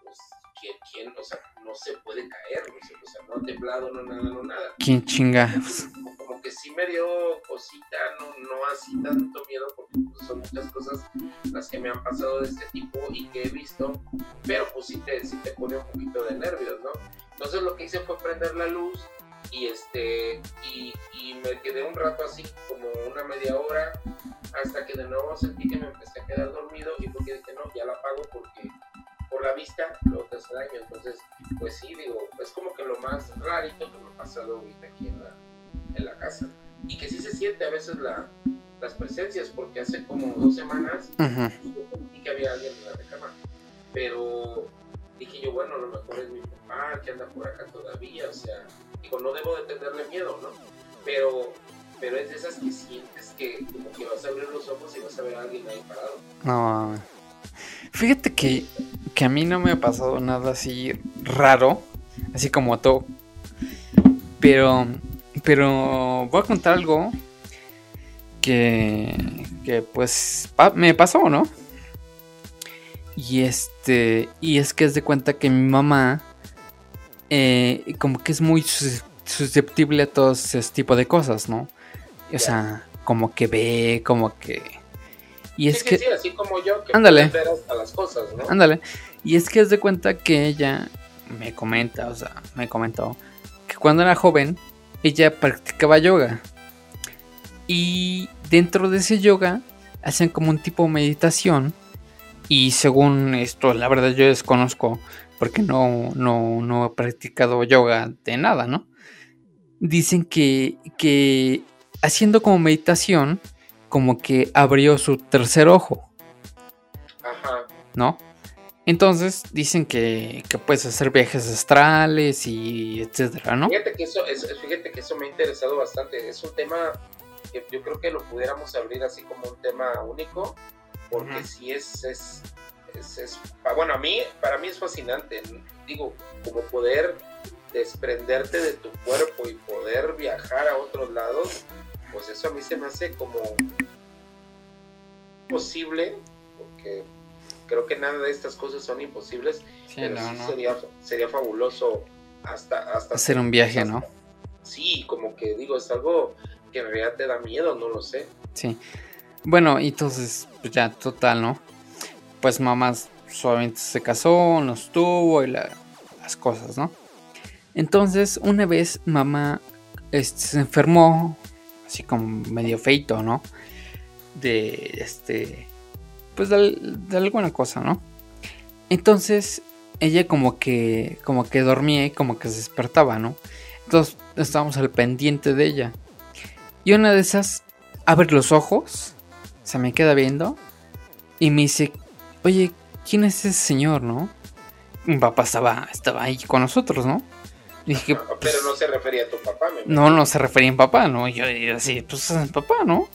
pues, ¿quién, quién? O sea, no se puede caer, no o sea, no ha temblado, no nada, no nada. ¿Quién chinga? Como, que sí me dio cosita, no, no así tanto miedo, porque pues, son muchas cosas las que me han pasado de este tipo y que he visto, pero pues sí te, sí te pone un poquito de nervios, ¿no? Entonces lo que hice fue prender la luz y este y, y me quedé un rato así como una media hora hasta que de nuevo sentí que me empecé a quedar dormido y porque dije no ya la apago porque por la vista luego te hace daño. Entonces, pues sí, digo, es como que lo más rarito que me ha pasado ahorita aquí en la, en la casa. Y que sí se siente a veces la, las presencias, porque hace como dos semanas uh que había alguien en la recámara. Pero dije yo, bueno, a lo mejor es mi papá que anda por acá todavía, o sea, digo, no debo de tenerle miedo, ¿no? Pero, pero es de esas que sientes que como que vas a abrir los ojos y vas a ver a alguien ahí parado. No, Fíjate que, que a mí no me ha pasado nada así raro, así como tú. Pero, pero voy a contar algo que, que pues me pasó, ¿no? Y este, y es que es de cuenta que mi mamá, eh, como que es muy susceptible a todo ese tipo de cosas, ¿no? O sea, como que ve, como que y es que. Sí, así como yo, que ándale. hasta las cosas, ¿no? Ándale. Y es que es de cuenta que ella me comenta, o sea, me comentó que cuando era joven, ella practicaba yoga. Y dentro de ese yoga, hacen como un tipo de meditación. Y según esto, la verdad yo desconozco, porque no, no, no he practicado yoga de nada, ¿no? Dicen que, que haciendo como meditación, como que abrió su tercer ojo. Ajá. ¿No? Entonces dicen que, que puedes hacer viajes astrales y etcétera, ¿no? Fíjate que eso, fíjate que eso me ha interesado bastante. Es un tema que yo creo que lo pudiéramos abrir así como un tema único, porque si es, es, es, bueno, a mí, para mí es fascinante. Digo, como poder desprenderte de tu cuerpo y poder viajar a otros lados, pues eso a mí se me hace como posible, porque creo que nada de estas cosas son imposibles, pero sí Sería, sería fabuloso hasta, hasta hacer un viaje, ¿no? Sí, como que digo, es algo que en realidad te da miedo, no lo sé. Sí. Bueno, entonces, pues ya, total, ¿no? Pues mamá suavemente se casó, nos tuvo y las cosas, ¿no? Entonces, una vez mamá este, se enfermó así como medio feito, ¿no? De este, pues de, alguna cosa, ¿no? Entonces ella como que, como que dormía y como que se despertaba, ¿no? Entonces estábamos al pendiente de ella. Y una de esas abre los ojos, se me queda viendo y me dice, oye, ¿quién es ese señor, no? Mi papá estaba, estaba ahí con nosotros, ¿no? Pero no se refería a tu papá, No, no se refería a mi papá, ¿no? Yo, yo así, pues es mi papá, ¿no?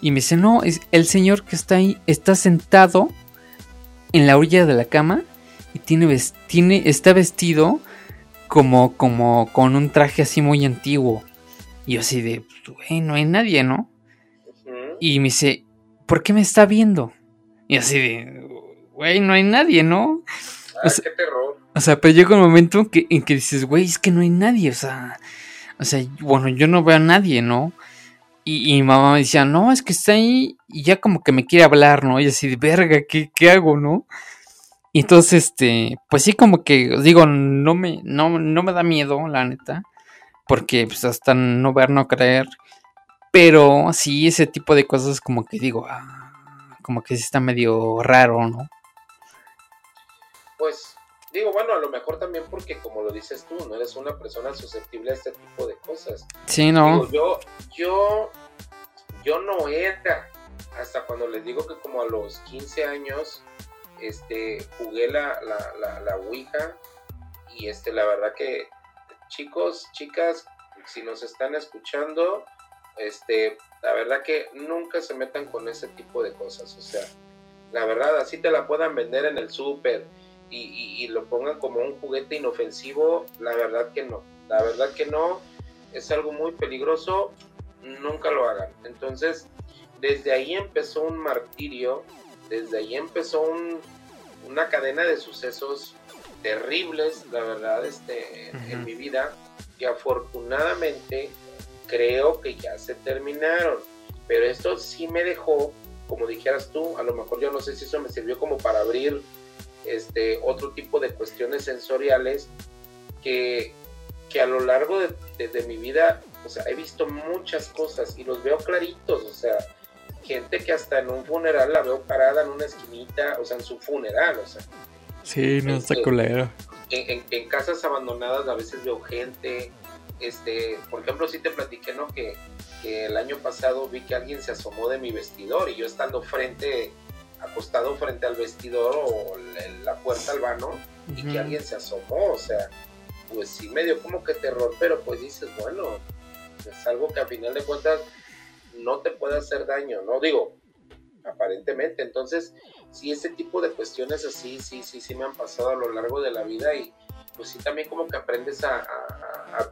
Y me dice, no, es el señor que está ahí, está sentado en la orilla de la cama y tiene, tiene está vestido como, como con un traje así muy antiguo. Y yo así de, güey, no hay nadie, ¿no? Y me dice, ¿por qué me está viendo? Y así de, güey, no hay nadie, ¿no? o sea, qué terror. O sea, pero llega un momento en que, en que dices, güey, es que no hay nadie, o sea, o sea, bueno, yo no veo a nadie, ¿no? Y, mi mamá me decía, no, es que está ahí y ya como que me quiere hablar, ¿no? Y así de verga, ¿qué, qué hago, no? Y entonces, este, pues sí, como que, digo, no me, no, no me da miedo, la neta, porque pues hasta no ver, no creer, pero sí, ese tipo de cosas como que digo, ah, como que sí está medio raro, ¿no? Pues digo, bueno, a lo mejor también porque como lo dices tú, no eres una persona susceptible a este tipo de cosas. Sí, no. yo, yo, yo no era, hasta cuando les digo que como a los 15 años, este, jugué la, la, la, la Ouija y este, la verdad que chicos, chicas, si nos están escuchando, este, la verdad que nunca se metan con ese tipo de cosas, o sea, la verdad, así te la puedan vender en el súper y, lo pongan como un juguete inofensivo, la verdad que no, la verdad que no, es algo muy peligroso, nunca lo hagan. Entonces, desde ahí empezó un martirio, desde ahí empezó una cadena de sucesos terribles, la verdad, este, en mi vida, que afortunadamente creo que ya se terminaron. Pero esto sí me dejó, como dijeras tú, a lo mejor yo no sé si eso me sirvió como para abrir este otro tipo de cuestiones sensoriales que, que a lo largo de, mi vida, o sea, he visto muchas cosas y los veo claritos, o sea, gente que hasta en un funeral la veo parada en una esquinita, o sea, en su funeral, o sea. Sí, no está este, culero. En, en, casas abandonadas a veces veo gente, este, por ejemplo, sí te platiqué, ¿no? Que, el año pasado vi que alguien se asomó de mi vestidor y yo estando frente, acostado frente al vestidor o la puerta al vano y que alguien se asomó, o sea, pues sí me dio como que terror, pero pues dices, bueno, es algo que a final de cuentas no te puede hacer daño, ¿no? Digo, aparentemente, entonces, sí, ese tipo de cuestiones así, sí, sí, sí me han pasado a lo largo de la vida y pues sí también como que aprendes a,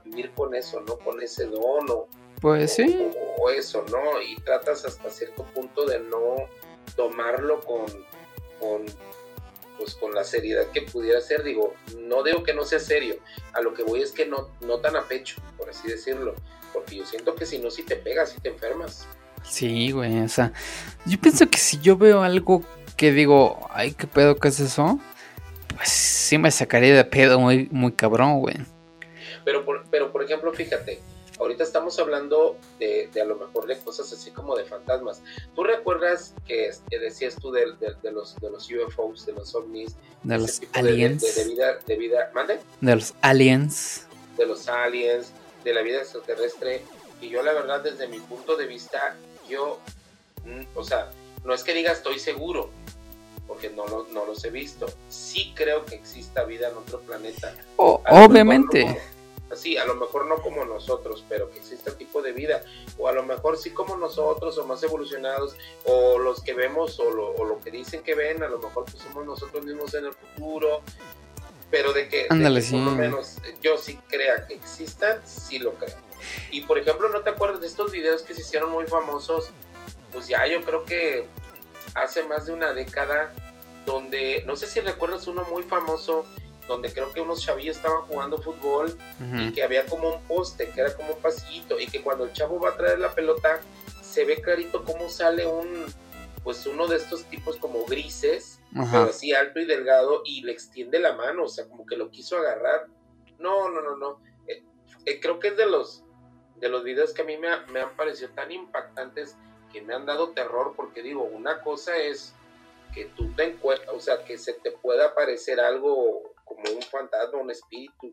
vivir con eso, ¿no? Con ese don o, pues sí. O, eso, ¿no? Y tratas hasta cierto punto de no tomarlo con, con, pues con la seriedad que pudiera ser. Digo, no digo que no sea serio, a lo que voy es que no, no tan a pecho, por así decirlo. Porque yo siento que si no, si te pegas, si te enfermas. Sí, güey, o sea, yo pienso que si yo veo algo que digo, ay, qué pedo, ¿qué es eso? pues sí me sacaría de pedo muy, muy cabrón, güey. Pero por, pero por ejemplo, fíjate, ahorita estamos hablando de, de, a lo mejor de cosas así como de fantasmas. ¿Tú recuerdas que, decías tú de, de, los, de los UFOs, de los ovnis? De los aliens. De, vida, de vida, ¿mande? De los aliens. De los aliens, de la vida extraterrestre. Y yo la verdad, desde mi punto de vista, yo, mm, o sea, no es que diga estoy seguro, porque no, no los he visto. Sí creo que exista vida en otro planeta. obviamente. Sí, a lo mejor no como nosotros, pero que exista tipo de vida. O a lo mejor sí como nosotros, o más evolucionados, o los que vemos, o lo, que dicen que ven, a lo mejor pues somos nosotros mismos en el futuro. Pero de que, Ándale, por lo menos yo sí crea que existan, sí lo creo. Y por ejemplo, ¿no te acuerdas de estos videos que se hicieron muy famosos? Pues ya yo creo que hace más de una década, donde, no sé si recuerdas uno muy famoso, donde creo que unos chavillos estaban jugando fútbol y que había como un poste, que era como un pasillito, y que cuando el chavo va a traer la pelota, se ve clarito cómo sale un, pues uno de estos tipos como grises, pero así alto y delgado, y le extiende la mano, o sea, como que lo quiso agarrar. No, no, no, no. Eh, eh, creo que es de los, de los videos que a mí me, me han parecido tan impactantes que me han dado terror porque digo, una cosa es que tú te encuentras, o sea, que se te pueda aparecer algo como un fantasma, un espíritu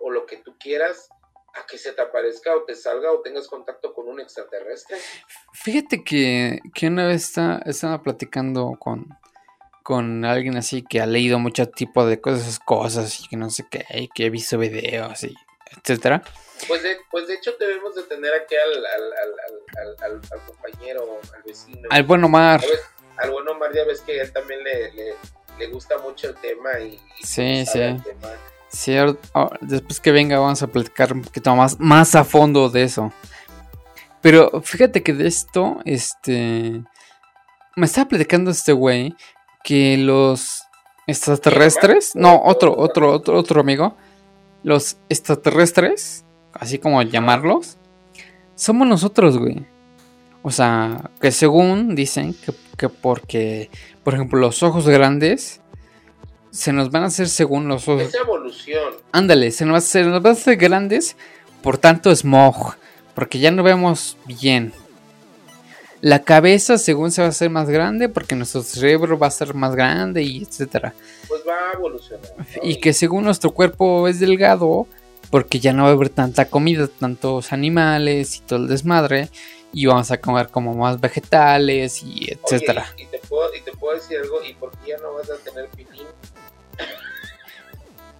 o lo que tú quieras, a que se te aparezca o te salga o tengas contacto con un extraterrestre. Fíjate que, que una vez está, estaba platicando con, con alguien así que ha leído mucho tipo de cosas, cosas y que no sé qué, y que he visto videos y etcétera. Pues de, pues de hecho debemos de tener aquí al, al, al, al compañero, al vecino. Al buen Omar. Al buen Omar ya ves que él también le, le, le gusta mucho el tema y, sí, sí. El tema. Sí, después que venga vamos a platicar un poquito más, más a fondo de eso. Pero fíjate que de esto, este... Me estaba platicando este güey que los extraterrestres, no, otro, otro, otro, otro amigo, los extraterrestres, así como llamarlos, somos nosotros, güey. O sea, que según dicen que, que porque, por ejemplo, los ojos grandes se nos van a hacer según los ojos. Es evolución. Ándale, se nos, se nos van a hacer grandes por tanto smog, porque ya no vemos bien. La cabeza, según se va a hacer más grande, porque nuestro cerebro va a ser más grande y etcétera. Pues va a evolucionar. Y que según nuestro cuerpo es delgado, porque ya no va a haber tanta comida, tantos animales y todo el desmadre, y vamos a comer como más vegetales y etcétera. y, te puedo, y, te puedo, decir algo, ¿y por qué ya no vas a tener pilín?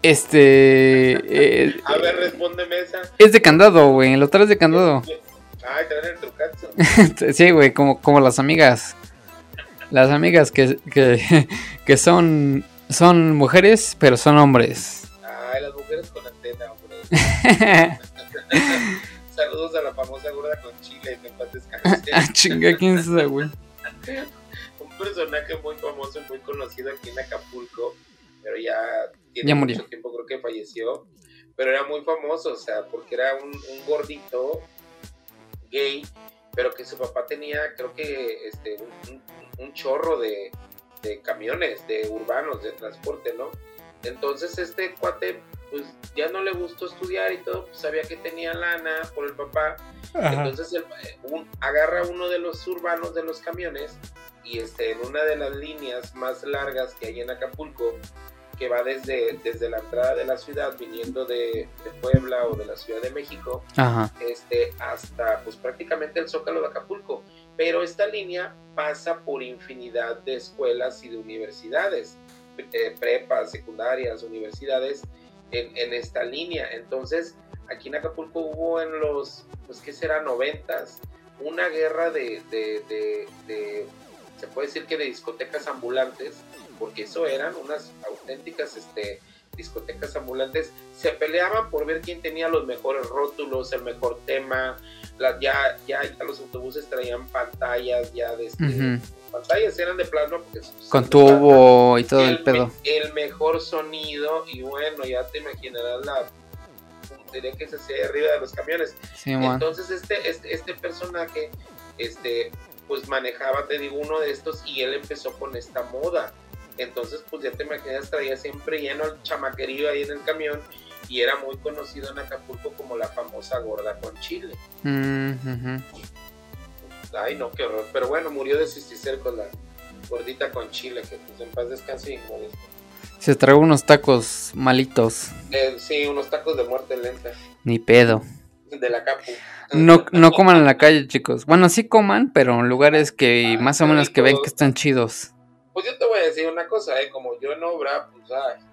Este. Eh, a ver, respóndeme esa. Es de candado, güey. El otro es de candado. [laughs] Ay, traen el trucazo. sí, güey, como, como las amigas. Las amigas que, que, que son, son mujeres, pero son hombres. Ay, las mujeres con antena, hombre. [laughs] Saludos a la famosa gorda con chile, me paz Ah, [laughs] chinga, ¿quién es esa, güey? Un personaje muy famoso y muy conocido aquí en Acapulco, pero ya tiene mucho tiempo, creo que falleció. Pero era muy famoso, o sea, porque era un, un gordito gay, pero que su papá tenía, creo que, este, un, un chorro de, de camiones, de urbanos, de transporte, ¿no? Entonces este cuate pues ya no le gustó estudiar y todo, pues sabía que tenía lana por el papá. Entonces eh, agarra uno de los urbanos de los camiones y este, en una de las líneas más largas que hay en Acapulco, que va desde, desde la entrada de la ciudad, viniendo de, Puebla o de la Ciudad de México, este, hasta pues prácticamente el Zócalo de Acapulco. Pero esta línea pasa por infinidad de escuelas y de universidades, eh, prepas, secundarias, universidades, en, esta línea. Entonces, aquí en Acapulco hubo en los, pues, ¿qué será? Noventas, una guerra de, de, se puede decir que de discotecas ambulantes, porque eso eran unas auténticas, este, discotecas ambulantes, se peleaban por ver quién tenía los mejores rótulos, el mejor tema, ya, ya, los autobuses traían pantallas ya de este, pantallas eran de plasma con tubo y todo el, pedo. el mejor sonido y bueno ya te imaginarás la puntería que se hacía arriba de los camiones. Entonces este, este este personaje este pues manejaba te digo uno de estos y él empezó con esta moda entonces pues ya te imaginas traía siempre lleno el chamaquerío ahí en el camión y era muy conocido en Acapulco como la famosa gorda con chile. Mm, Ay, no, qué horror. Pero bueno, murió de cisticer con la gordita con chile, que pues en paz descanse y Se trajo unos tacos malitos. Eh, sí, unos tacos de muerte lenta. Ni pedo. De la capu. No, no coman en la calle, chicos. Bueno, sí coman, pero en lugares que ah, más o menos que ven que están chidos. Pues yo te voy a decir una cosa, ¿eh? Como yo en obra, pues, ay,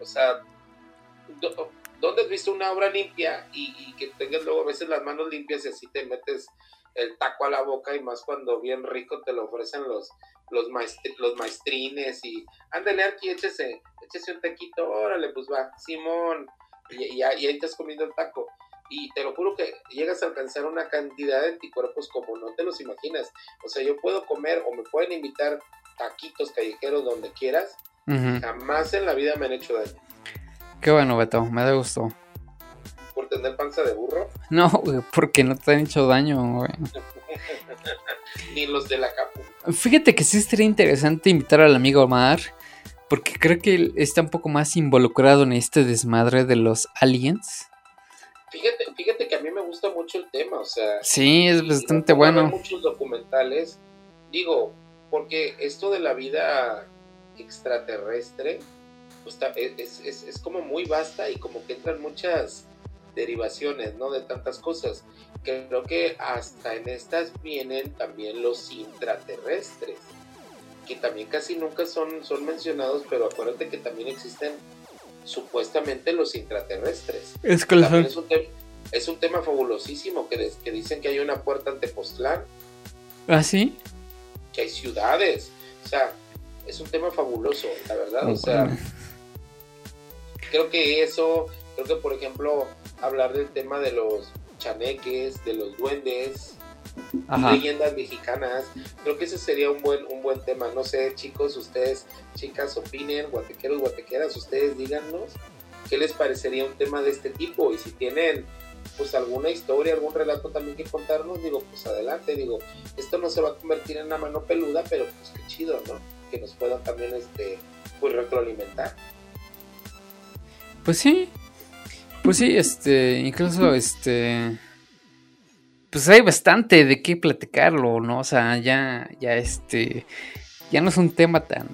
o sea, ¿dónde has visto una obra limpia y, que tengas luego a veces las manos limpias y así te metes el taco a la boca y más cuando bien rico te lo ofrecen los, los, los maestrines y ándale aquí, échese, échese un taquito, órale, pues va, Simón, y, ahí estás comiendo el taco. Y te lo juro que llegas a alcanzar una cantidad de anticuerpos como no te los imaginas. O sea, yo puedo comer o me pueden invitar taquitos callejeros donde quieras. Jamás en la vida me han hecho daño. Qué bueno, Beto, me da gusto. ¿Por tener panza de burro? [laughs] No, güey, porque no te han hecho daño, güey. [laughs] Ni los de la capu. Fíjate que sí sería interesante invitar al amigo Omar, porque creo que él está un poco más involucrado en este desmadre de los aliens. Fíjate, fíjate que a mí me gusta mucho el tema, o sea. Sí, es bastante bueno. muchos documentales, digo, porque esto de la vida extraterrestre pues, es, como muy vasta y como que entran muchas derivaciones, ¿no? De tantas cosas. Creo que hasta en estas vienen también los intraterrestres, que también casi nunca son, son mencionados, pero acuérdate que también existen supuestamente los intraterrestres. Es que es, un es un tema fabulosísimo que, que dicen que hay una puerta ante Postlán. ¿Ah, sí? Que hay ciudades. O sea, es un tema fabuloso, la verdad. o sea, creo que eso, creo que por ejemplo, hablar del tema de los chaneques, de los duendes, leyendas mexicanas, creo que ese sería un buen, un buen tema. No sé, chicos, ustedes, chicas, opinen, guatequeros, guatequeras, ustedes díganos qué les parecería un tema de este tipo y si tienen pues alguna historia, algún relato también que contarnos, digo, pues adelante, digo, esto no se va a convertir en una mano peluda, pero pues qué chido, ¿no? Que nos puedan también, este, pues retroalimentar. Pues sí, pues sí, este, incluso, este, pues hay bastante de qué platicarlo, ¿no? O sea, ya, ya, este, ya no es un tema tan,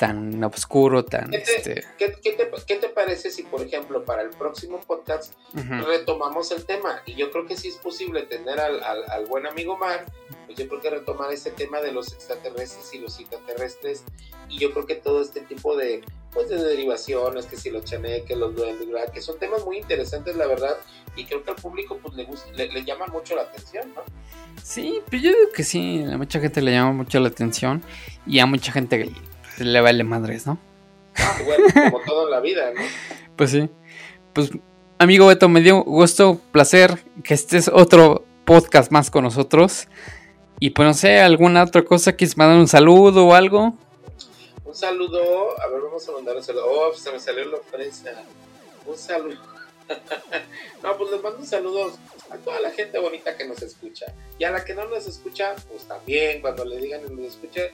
tan oscuro, tan... ¿Qué te, este... ¿qué, te, parece si, por ejemplo, para el próximo podcast retomamos el tema? Y yo creo que sí es posible tener al, al, buen amigo Mar, pues yo creo que retomar ese tema de los extraterrestres y los intraterrestres, y yo creo que todo este tipo de, pues, de derivaciones, que si los chaneques, los duendes, que son temas muy interesantes, la verdad, y creo que al público pues le, gusta, le, le llama mucho la atención, ¿no? Sí, pero yo digo que sí, a mucha gente le llama mucho la atención y a mucha gente le vale madres, ¿no? Ah, bueno, como todo en la vida, ¿no? [laughs] Pues sí. Pues, amigo Beto, me dio gusto, placer que estés otro podcast más con nosotros. Y pues no sé, alguna otra cosa, ¿quieres mandar un saludo o algo? Un saludo, a ver, vamos a mandar un saludo. Oh, se me salió la ofrenda. Un saludo. [laughs] no, pues les mando un saludo a toda la gente bonita que nos escucha. Y a la que no nos escucha, pues también, cuando le digan que nos escuche,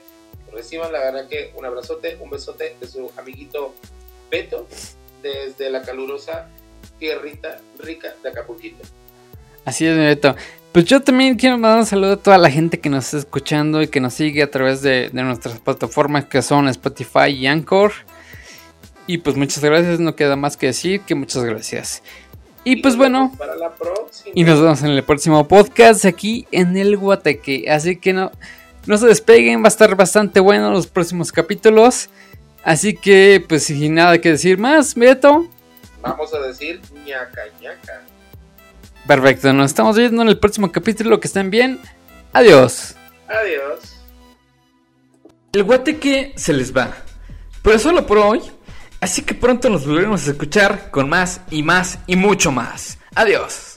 reciban la verdad que un abrazote, un besote de su amiguito Beto desde la calurosa tierrita rica de Acapulquito. Así es, Beto. Pues yo también quiero mandar un saludo a toda la gente que nos está escuchando y que nos sigue a través de, nuestras plataformas que son Spotify y Anchor. Y pues muchas gracias, no queda más que decir que muchas gracias. Y, pues bueno, para la y nos vemos en el próximo podcast aquí en el Guateque. Así que no, no se despeguen, va a estar bastante bueno los próximos capítulos. Así que, pues sin nada que decir más, Beto. Vamos a decir ñaca ñaca. Perfecto, nos estamos viendo en el próximo capítulo. Que estén bien. Adiós. Adiós. El guateque se les va. Pero solo por hoy. Así que pronto nos volveremos a escuchar con más y más y mucho más. Adiós.